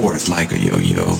forth like a yo-yo.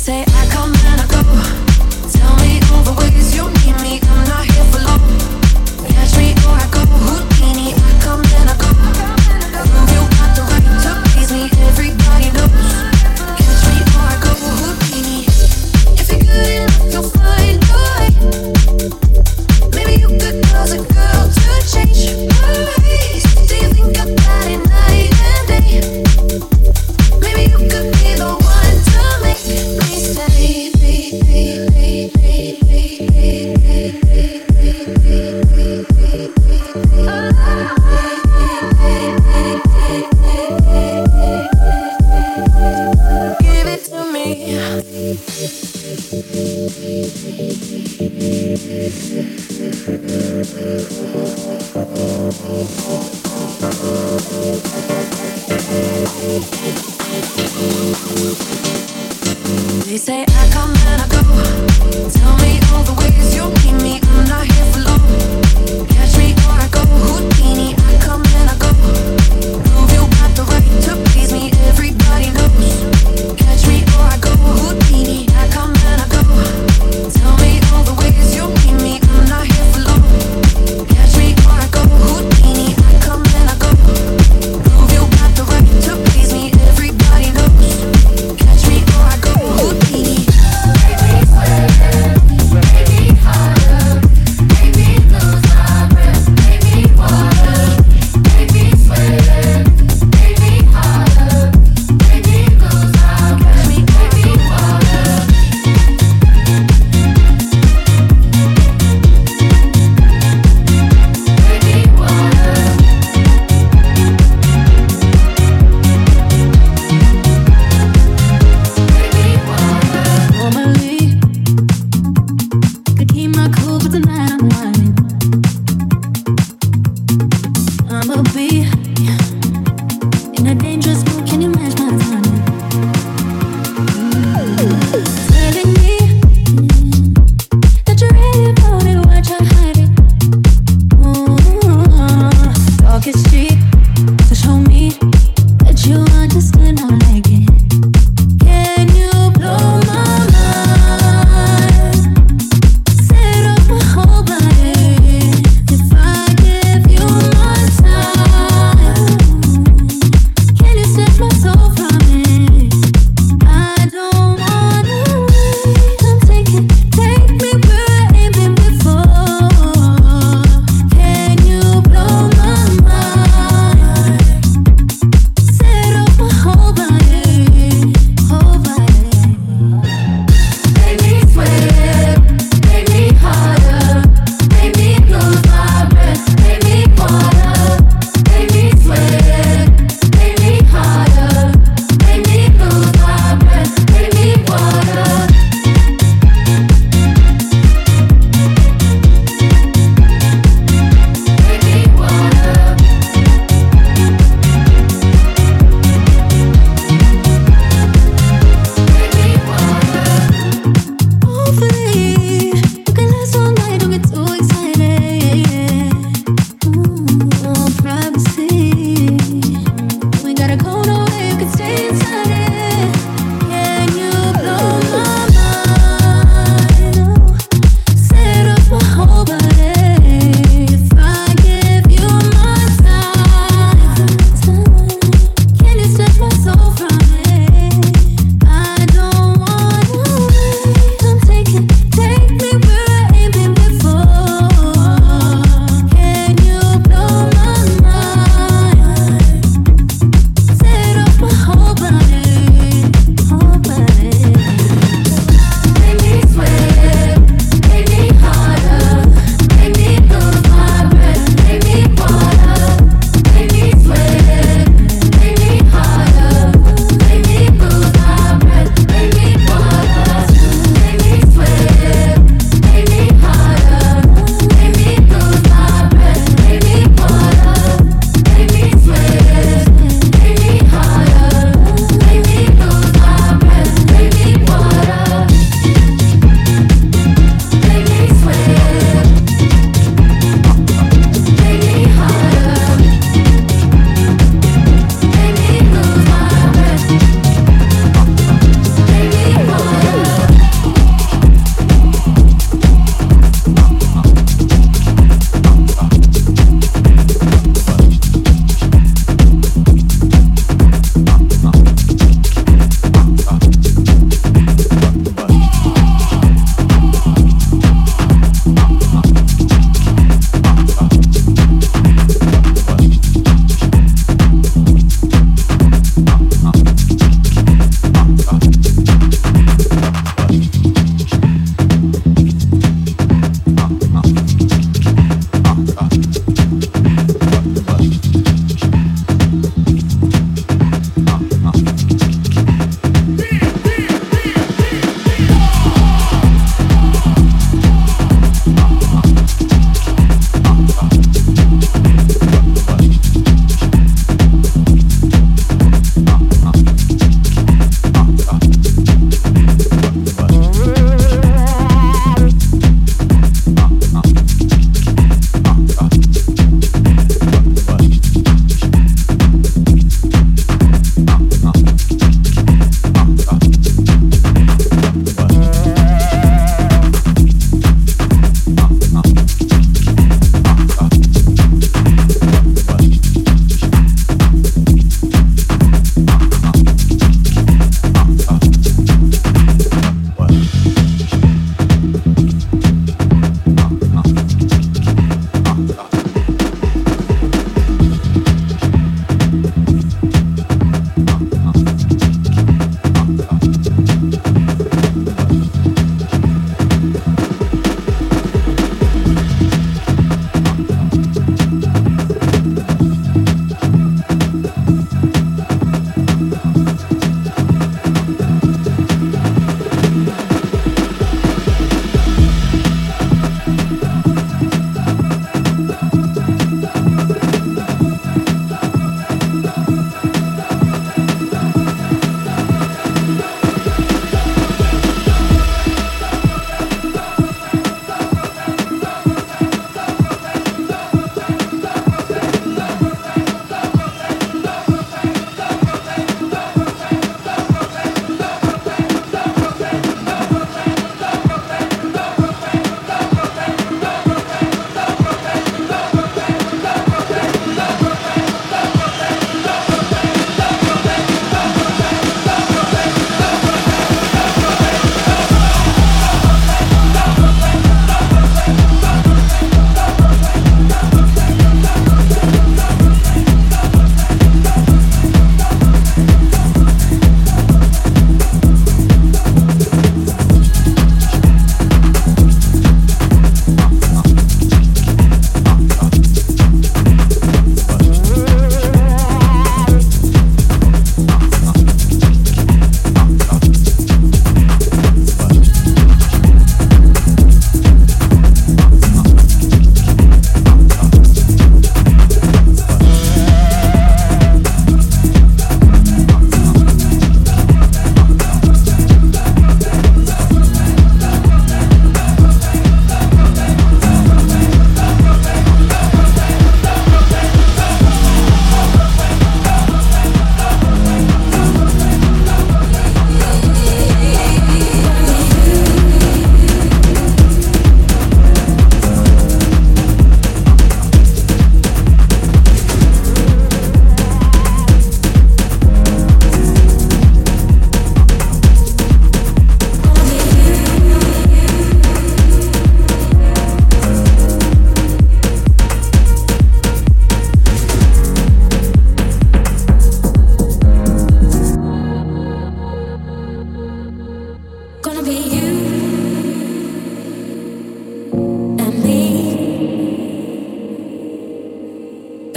say I come and I go. Tell me all the ways you need me. I'm not here for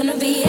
Gonna be